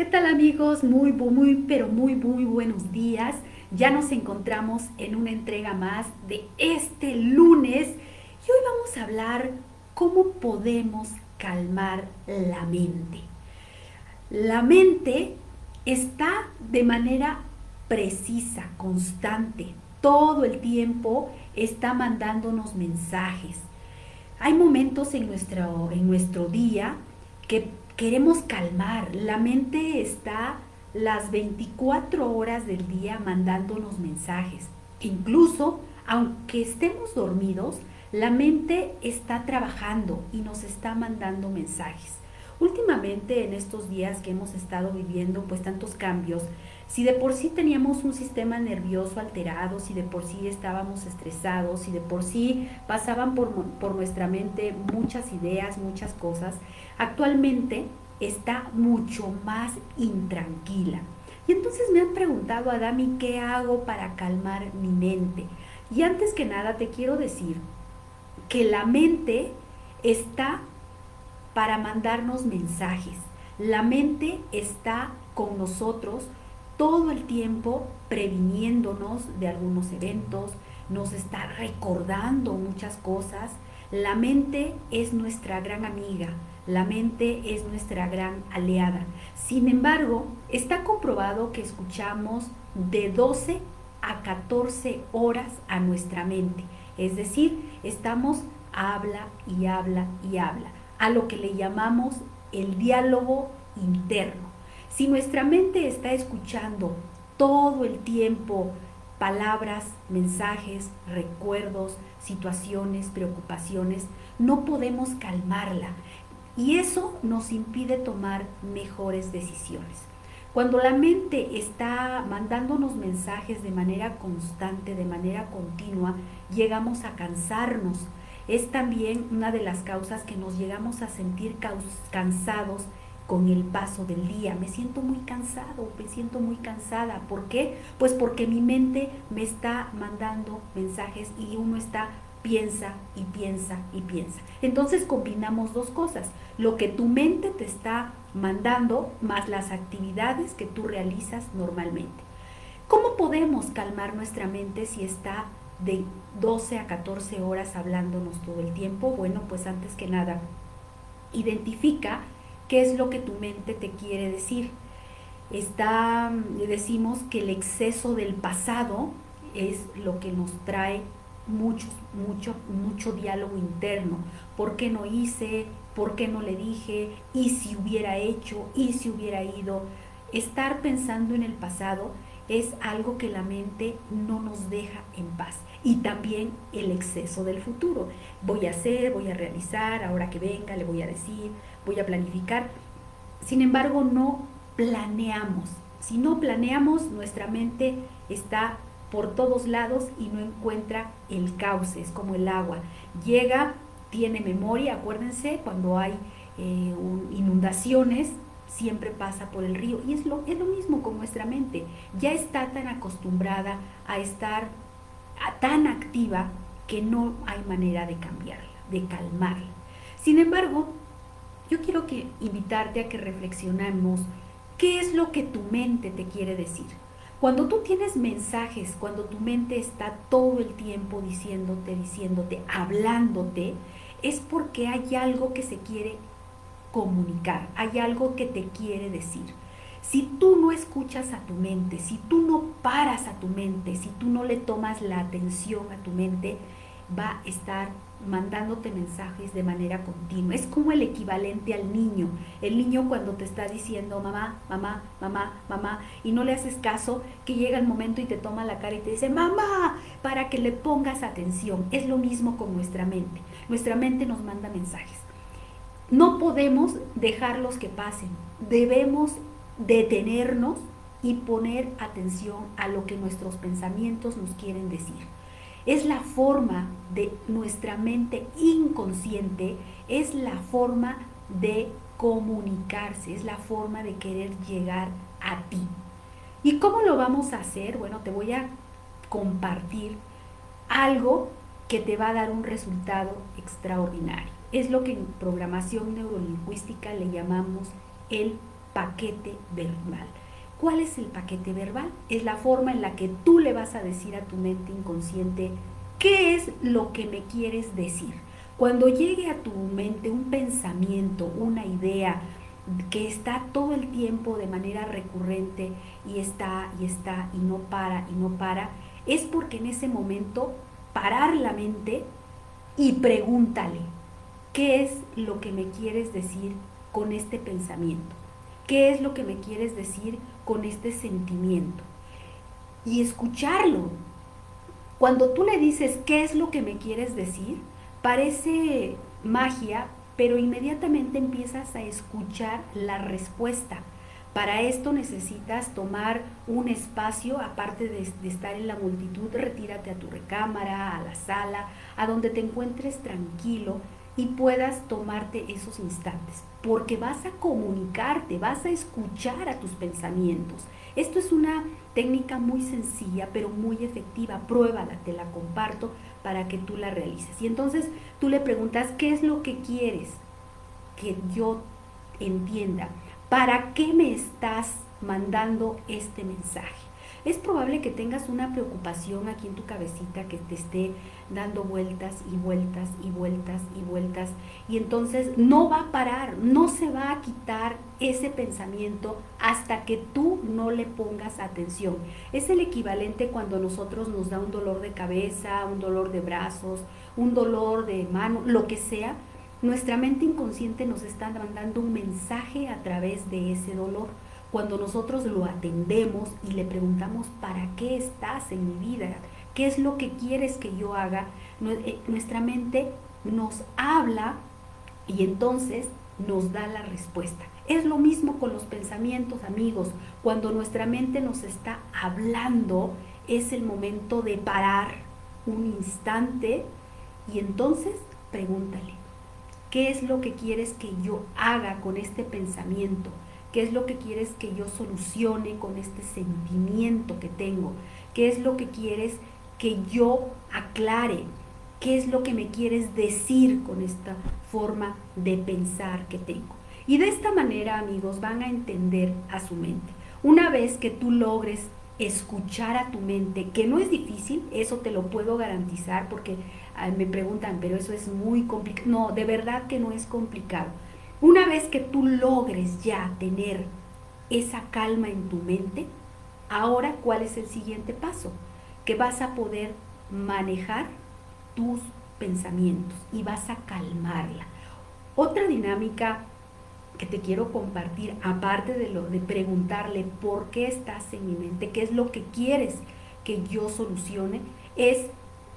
¿Qué tal amigos? Muy, muy, pero muy, muy buenos días. Ya nos encontramos en una entrega más de este lunes y hoy vamos a hablar cómo podemos calmar la mente. La mente está de manera precisa, constante, todo el tiempo está mandándonos mensajes. Hay momentos en nuestro, en nuestro día que queremos calmar. La mente está las 24 horas del día mandándonos mensajes. Incluso, aunque estemos dormidos, la mente está trabajando y nos está mandando mensajes. Últimamente en estos días que hemos estado viviendo pues tantos cambios, si de por sí teníamos un sistema nervioso alterado, si de por sí estábamos estresados, si de por sí pasaban por, por nuestra mente muchas ideas, muchas cosas, actualmente está mucho más intranquila. Y entonces me han preguntado, Adami, ¿qué hago para calmar mi mente? Y antes que nada te quiero decir que la mente está para mandarnos mensajes. La mente está con nosotros todo el tiempo previniéndonos de algunos eventos, nos está recordando muchas cosas. La mente es nuestra gran amiga, la mente es nuestra gran aliada. Sin embargo, está comprobado que escuchamos de 12 a 14 horas a nuestra mente. Es decir, estamos habla y habla y habla a lo que le llamamos el diálogo interno. Si nuestra mente está escuchando todo el tiempo palabras, mensajes, recuerdos, situaciones, preocupaciones, no podemos calmarla y eso nos impide tomar mejores decisiones. Cuando la mente está mandándonos mensajes de manera constante, de manera continua, llegamos a cansarnos, es también una de las causas que nos llegamos a sentir cansados con el paso del día. Me siento muy cansado, me siento muy cansada. ¿Por qué? Pues porque mi mente me está mandando mensajes y uno está piensa y piensa y piensa. Entonces combinamos dos cosas, lo que tu mente te está mandando más las actividades que tú realizas normalmente. ¿Cómo podemos calmar nuestra mente si está de 12 a 14 horas hablándonos todo el tiempo? Bueno, pues antes que nada, identifica qué es lo que tu mente te quiere decir. Está, decimos que el exceso del pasado es lo que nos trae mucho, mucho, mucho diálogo interno. ¿Por qué no hice? ¿Por qué no le dije? ¿Y si hubiera hecho? ¿Y si hubiera ido? Estar pensando en el pasado es algo que la mente no nos deja en paz. Y también el exceso del futuro. Voy a hacer, voy a realizar, ahora que venga le voy a decir, voy a planificar. Sin embargo, no planeamos. Si no planeamos, nuestra mente está por todos lados y no encuentra el cauce, es como el agua. Llega, tiene memoria, acuérdense, cuando hay eh, inundaciones, siempre pasa por el río. Y es lo, es lo mismo con nuestra mente. Ya está tan acostumbrada a estar tan activa que no hay manera de cambiarla, de calmarla. Sin embargo, yo quiero que invitarte a que reflexionemos qué es lo que tu mente te quiere decir. Cuando tú tienes mensajes, cuando tu mente está todo el tiempo diciéndote, diciéndote, hablándote, es porque hay algo que se quiere comunicar, hay algo que te quiere decir. Si tú no escuchas a tu mente, si tú no paras a tu mente, si tú no le tomas la atención a tu mente, va a estar mandándote mensajes de manera continua. Es como el equivalente al niño. El niño cuando te está diciendo mamá, mamá, mamá, mamá, y no le haces caso, que llega el momento y te toma la cara y te dice mamá, para que le pongas atención. Es lo mismo con nuestra mente. Nuestra mente nos manda mensajes. No podemos dejarlos que pasen. Debemos detenernos y poner atención a lo que nuestros pensamientos nos quieren decir. Es la forma de nuestra mente inconsciente, es la forma de comunicarse, es la forma de querer llegar a ti. ¿Y cómo lo vamos a hacer? Bueno, te voy a compartir algo que te va a dar un resultado extraordinario. Es lo que en programación neurolingüística le llamamos el paquete verbal. ¿Cuál es el paquete verbal? Es la forma en la que tú le vas a decir a tu mente inconsciente qué es lo que me quieres decir. Cuando llegue a tu mente un pensamiento, una idea que está todo el tiempo de manera recurrente y está y está y no para y no para, es porque en ese momento parar la mente y pregúntale, ¿qué es lo que me quieres decir con este pensamiento? ¿Qué es lo que me quieres decir con este sentimiento? Y escucharlo. Cuando tú le dices, ¿qué es lo que me quieres decir? Parece magia, pero inmediatamente empiezas a escuchar la respuesta. Para esto necesitas tomar un espacio, aparte de, estar en la multitud, retírate a tu recámara, a la sala, a donde te encuentres tranquilo y puedas tomarte esos instantes, porque vas a comunicarte, vas a escuchar a tus pensamientos. Esto es una técnica muy sencilla, pero muy efectiva. Pruébala, te la comparto para que tú la realices. Y entonces tú le preguntas, ¿qué es lo que quieres que yo entienda? ¿Para qué me estás mandando este mensaje? Es probable que tengas una preocupación aquí en tu cabecita que te esté dando vueltas y vueltas y vueltas y vueltas y entonces no va a parar, no se va a quitar ese pensamiento hasta que tú no le pongas atención. Es el equivalente cuando nosotros nos da un dolor de cabeza, un dolor de brazos, un dolor de mano, lo que sea, nuestra mente inconsciente nos está mandando un mensaje a través de ese dolor. Cuando nosotros lo atendemos y le preguntamos, ¿para qué estás en mi vida? ¿Qué es lo que quieres que yo haga? Eh, nuestra mente nos habla y entonces nos da la respuesta. Es lo mismo con los pensamientos, amigos. Cuando nuestra mente nos está hablando, es el momento de parar un instante y entonces pregúntale, ¿Qué es lo que quieres que yo haga con este pensamiento? ¿Qué es lo que quieres que yo solucione con este sentimiento que tengo? ¿Qué es lo que quieres que yo aclare? ¿Qué es lo que me quieres decir con esta forma de pensar que tengo? Y de esta manera, amigos, van a entender a su mente. Una vez que tú logres escuchar a tu mente, que no es difícil, eso te lo puedo garantizar porque me preguntan, pero eso es muy complicado. No, de verdad que no es complicado. Una vez que tú logres ya tener esa calma en tu mente, ahora cuál es el siguiente paso? Que vas a poder manejar tus pensamientos y vas a calmarla. Otra dinámica que te quiero compartir, aparte de lo de preguntarle por qué estás en mi mente, qué es lo que quieres que yo solucione, es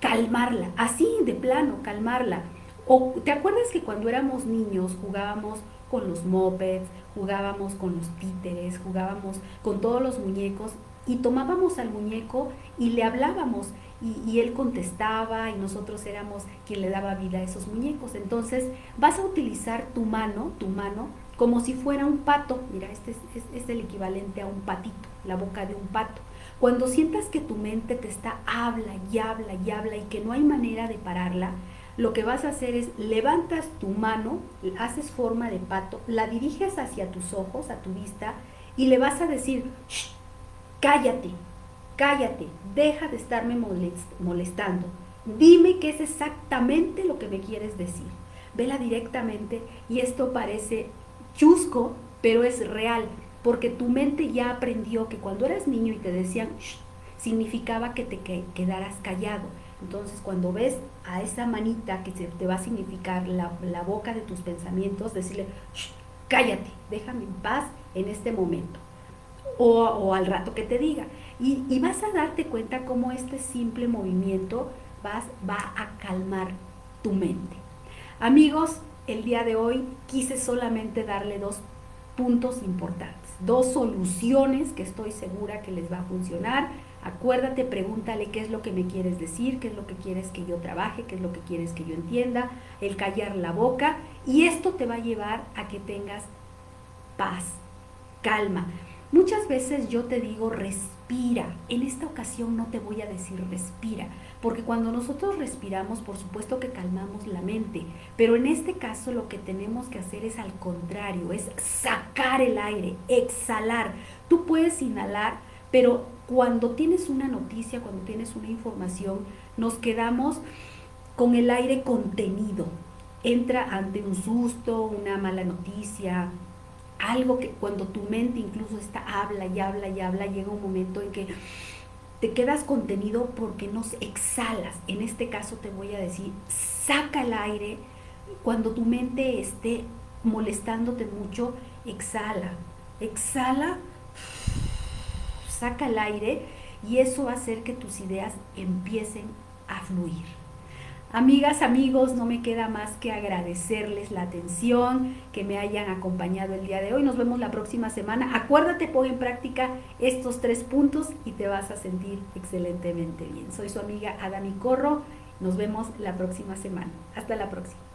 calmarla, así de plano, calmarla. O te acuerdas que cuando éramos niños jugábamos con los mopeds, jugábamos con los títeres, jugábamos con todos los muñecos y tomábamos al muñeco y le hablábamos y, él contestaba y nosotros éramos quien le daba vida a esos muñecos. Entonces vas a utilizar tu mano, tu mano, como si fuera un pato. Mira, este es, es el equivalente a un patito, la boca de un pato. Cuando sientas que tu mente te está habla y habla y habla y que no hay manera de pararla, lo que vas a hacer es levantas tu mano, haces forma de pato, la diriges hacia tus ojos, a tu vista, y le vas a decir, cállate, cállate, deja de estarme molestando, dime qué es exactamente lo que me quieres decir. Vela directamente y esto parece chusco, pero es real porque tu mente ya aprendió que cuando eras niño y te decían significaba que te quedaras callado. Entonces, cuando ves a esa manita que te va a significar la, boca de tus pensamientos, decirle, cállate, déjame en paz en este momento. O, al rato que te diga. Y, y, vas a darte cuenta cómo este simple movimiento vas, va a calmar tu mente. Amigos, el día de hoy quise solamente darle dos puntos importantes dos soluciones que estoy segura que les va a funcionar. Acuérdate, pregúntale qué es lo que me quieres decir, qué es lo que quieres que yo trabaje, qué es lo que quieres que yo entienda, el callar la boca y esto te va a llevar a que tengas paz, calma. Muchas veces yo te digo respira. En esta ocasión no te voy a decir respira, porque cuando nosotros respiramos, por supuesto que calmamos la mente, pero en este caso lo que tenemos que hacer es al contrario, es sacar el aire, exhalar. Tú puedes inhalar, pero cuando tienes una noticia, cuando tienes una información, nos quedamos con el aire contenido. Entra ante un susto, una mala noticia, algo que cuando tu mente incluso está habla y habla y habla, llega un momento en que te quedas contenido porque no exhalas. En este caso te voy a decir, saca el aire. Cuando tu mente esté molestándote mucho, exhala. Exhala, saca el aire y eso va a hacer que tus ideas empiecen a fluir. Amigas, amigos, no me queda más que agradecerles la atención, que me hayan acompañado el día de hoy. Nos vemos la próxima semana. Acuérdate, pon en práctica estos tres puntos y te vas a sentir excelentemente bien. Soy su amiga Adami Corro. Nos vemos la próxima semana. Hasta la próxima.